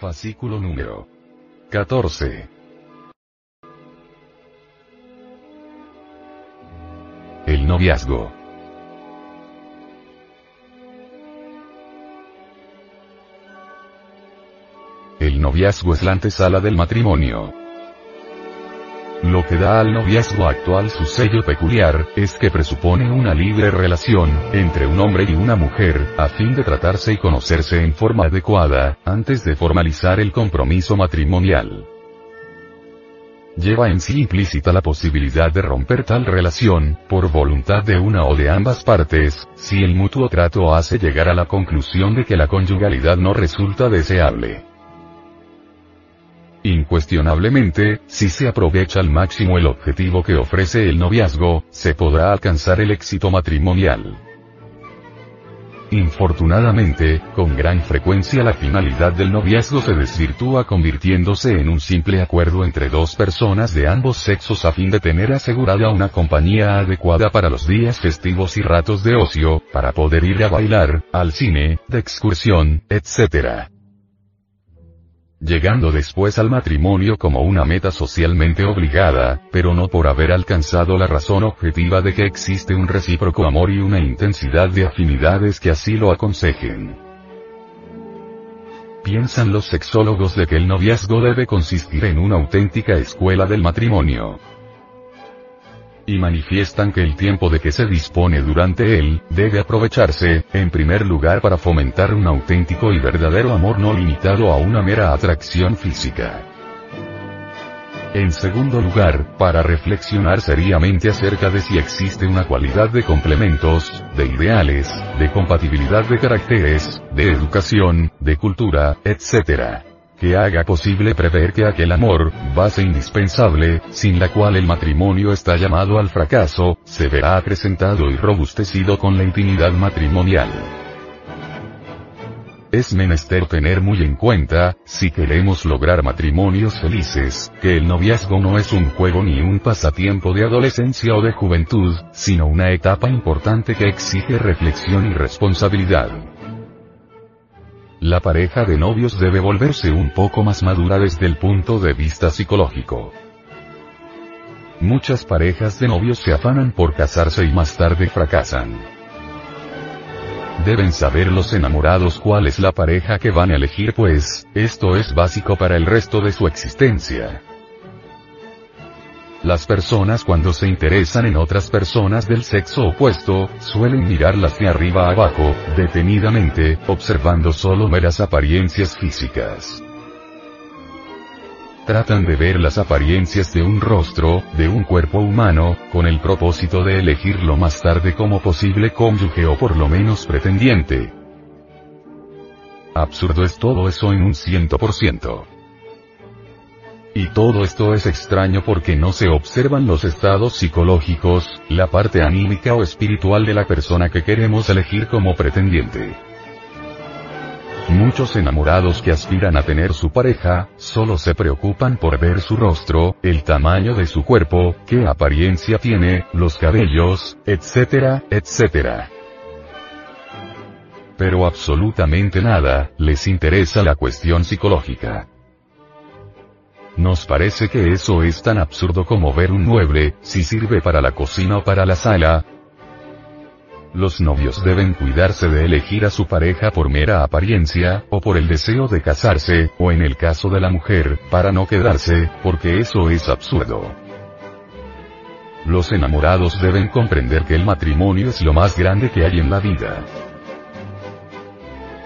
Fascículo número 14. El noviazgo. El noviazgo es la antesala del matrimonio. Lo que da al noviazgo actual su sello peculiar, es que presupone una libre relación, entre un hombre y una mujer, a fin de tratarse y conocerse en forma adecuada, antes de formalizar el compromiso matrimonial. Lleva en sí implícita la posibilidad de romper tal relación, por voluntad de una o de ambas partes, si el mutuo trato hace llegar a la conclusión de que la conyugalidad no resulta deseable. Incuestionablemente, si se aprovecha al máximo el objetivo que ofrece el noviazgo, se podrá alcanzar el éxito matrimonial. Infortunadamente, con gran frecuencia la finalidad del noviazgo se desvirtúa convirtiéndose en un simple acuerdo entre dos personas de ambos sexos a fin de tener asegurada una compañía adecuada para los días festivos y ratos de ocio, para poder ir a bailar, al cine, de excursión, etc llegando después al matrimonio como una meta socialmente obligada, pero no por haber alcanzado la razón objetiva de que existe un recíproco amor y una intensidad de afinidades que así lo aconsejen. Piensan los sexólogos de que el noviazgo debe consistir en una auténtica escuela del matrimonio y manifiestan que el tiempo de que se dispone durante él, debe aprovecharse, en primer lugar para fomentar un auténtico y verdadero amor no limitado a una mera atracción física. En segundo lugar, para reflexionar seriamente acerca de si existe una cualidad de complementos, de ideales, de compatibilidad de caracteres, de educación, de cultura, etc que haga posible prever que aquel amor, base indispensable, sin la cual el matrimonio está llamado al fracaso, se verá acrecentado y robustecido con la intimidad matrimonial. Es menester tener muy en cuenta, si queremos lograr matrimonios felices, que el noviazgo no es un juego ni un pasatiempo de adolescencia o de juventud, sino una etapa importante que exige reflexión y responsabilidad. La pareja de novios debe volverse un poco más madura desde el punto de vista psicológico. Muchas parejas de novios se afanan por casarse y más tarde fracasan. Deben saber los enamorados cuál es la pareja que van a elegir pues, esto es básico para el resto de su existencia. Las personas cuando se interesan en otras personas del sexo opuesto, suelen mirarlas de arriba a abajo, detenidamente, observando solo meras apariencias físicas. Tratan de ver las apariencias de un rostro, de un cuerpo humano, con el propósito de elegirlo más tarde como posible cónyuge o por lo menos pretendiente. Absurdo es todo eso en un ciento por ciento. Y todo esto es extraño porque no se observan los estados psicológicos, la parte anímica o espiritual de la persona que queremos elegir como pretendiente. Muchos enamorados que aspiran a tener su pareja, solo se preocupan por ver su rostro, el tamaño de su cuerpo, qué apariencia tiene, los cabellos, etcétera, etcétera. Pero absolutamente nada, les interesa la cuestión psicológica. Nos parece que eso es tan absurdo como ver un mueble, si sirve para la cocina o para la sala. Los novios deben cuidarse de elegir a su pareja por mera apariencia, o por el deseo de casarse, o en el caso de la mujer, para no quedarse, porque eso es absurdo. Los enamorados deben comprender que el matrimonio es lo más grande que hay en la vida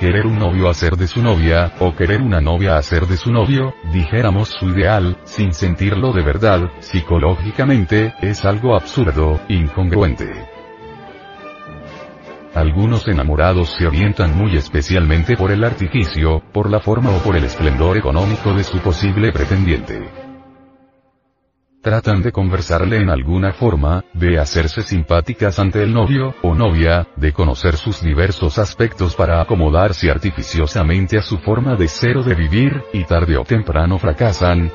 querer un novio hacer de su novia, o querer una novia hacer de su novio, dijéramos su ideal, sin sentirlo de verdad, psicológicamente, es algo absurdo, incongruente. algunos enamorados se orientan muy especialmente por el artificio, por la forma o por el esplendor económico de su posible pretendiente. Tratan de conversarle en alguna forma, de hacerse simpáticas ante el novio, o novia, de conocer sus diversos aspectos para acomodarse artificiosamente a su forma de ser o de vivir, y tarde o temprano fracasan.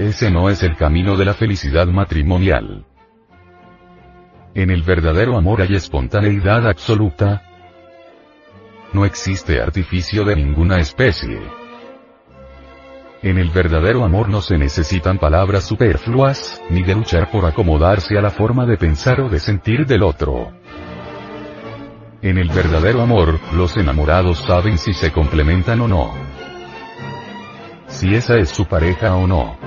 Ese no es el camino de la felicidad matrimonial. En el verdadero amor hay espontaneidad absoluta. No existe artificio de ninguna especie. En el verdadero amor no se necesitan palabras superfluas, ni de luchar por acomodarse a la forma de pensar o de sentir del otro. En el verdadero amor, los enamorados saben si se complementan o no. Si esa es su pareja o no.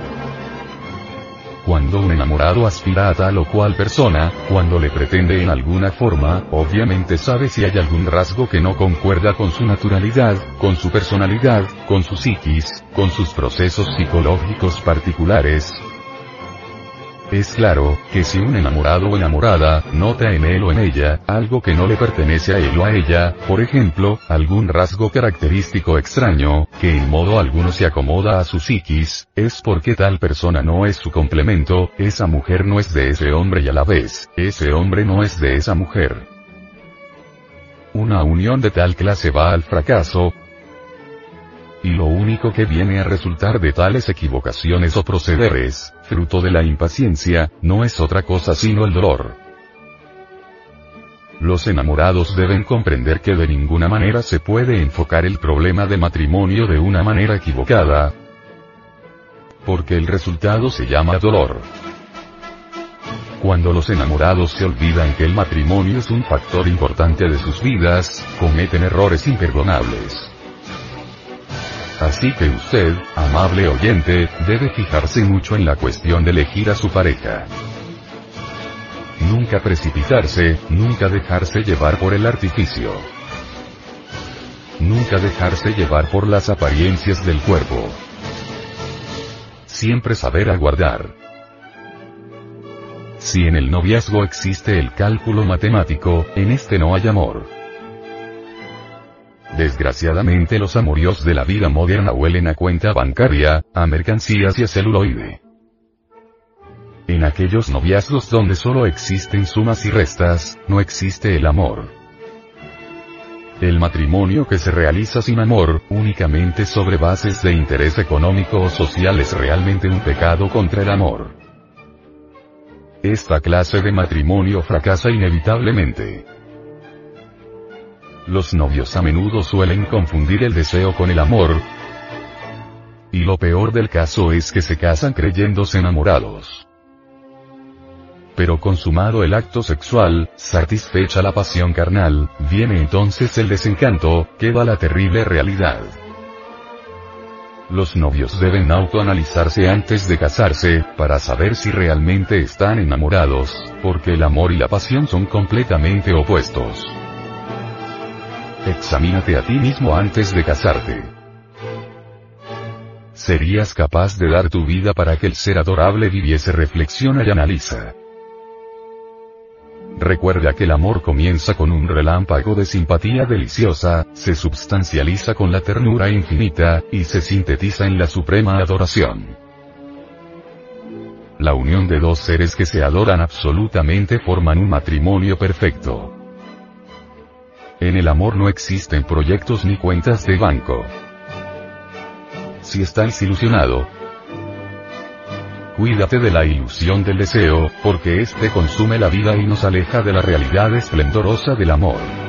Cuando un enamorado aspira a tal o cual persona, cuando le pretende en alguna forma, obviamente sabe si hay algún rasgo que no concuerda con su naturalidad, con su personalidad, con su psiquis, con sus procesos psicológicos particulares, es claro, que si un enamorado o enamorada, nota en él o en ella, algo que no le pertenece a él o a ella, por ejemplo, algún rasgo característico extraño, que en modo alguno se acomoda a su psiquis, es porque tal persona no es su complemento, esa mujer no es de ese hombre y a la vez, ese hombre no es de esa mujer. Una unión de tal clase va al fracaso, y lo único que viene a resultar de tales equivocaciones o procederes, fruto de la impaciencia, no es otra cosa sino el dolor. Los enamorados deben comprender que de ninguna manera se puede enfocar el problema de matrimonio de una manera equivocada, porque el resultado se llama dolor. Cuando los enamorados se olvidan que el matrimonio es un factor importante de sus vidas, cometen errores imperdonables. Así que usted, amable oyente, debe fijarse mucho en la cuestión de elegir a su pareja. Nunca precipitarse, nunca dejarse llevar por el artificio. Nunca dejarse llevar por las apariencias del cuerpo. Siempre saber aguardar. Si en el noviazgo existe el cálculo matemático, en este no hay amor. Desgraciadamente los amorios de la vida moderna huelen a cuenta bancaria, a mercancías y a celuloide. En aquellos noviazgos donde solo existen sumas y restas, no existe el amor. El matrimonio que se realiza sin amor, únicamente sobre bases de interés económico o social es realmente un pecado contra el amor. Esta clase de matrimonio fracasa inevitablemente. Los novios a menudo suelen confundir el deseo con el amor. Y lo peor del caso es que se casan creyéndose enamorados. Pero consumado el acto sexual, satisfecha la pasión carnal, viene entonces el desencanto, queda la terrible realidad. Los novios deben autoanalizarse antes de casarse, para saber si realmente están enamorados, porque el amor y la pasión son completamente opuestos. Examínate a ti mismo antes de casarte. ¿Serías capaz de dar tu vida para que el ser adorable viviese? Reflexiona y analiza. Recuerda que el amor comienza con un relámpago de simpatía deliciosa, se substancializa con la ternura infinita, y se sintetiza en la suprema adoración. La unión de dos seres que se adoran absolutamente forman un matrimonio perfecto. En el amor no existen proyectos ni cuentas de banco. Si estás ilusionado, cuídate de la ilusión del deseo, porque éste consume la vida y nos aleja de la realidad esplendorosa del amor.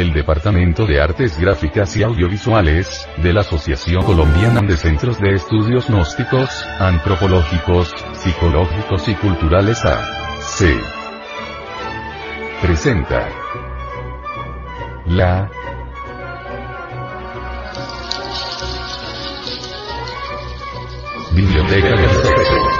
El Departamento de Artes Gráficas y Audiovisuales, de la Asociación Colombiana de Centros de Estudios Gnósticos, Antropológicos, Psicológicos y Culturales A.C. Presenta la Biblioteca del Sexo.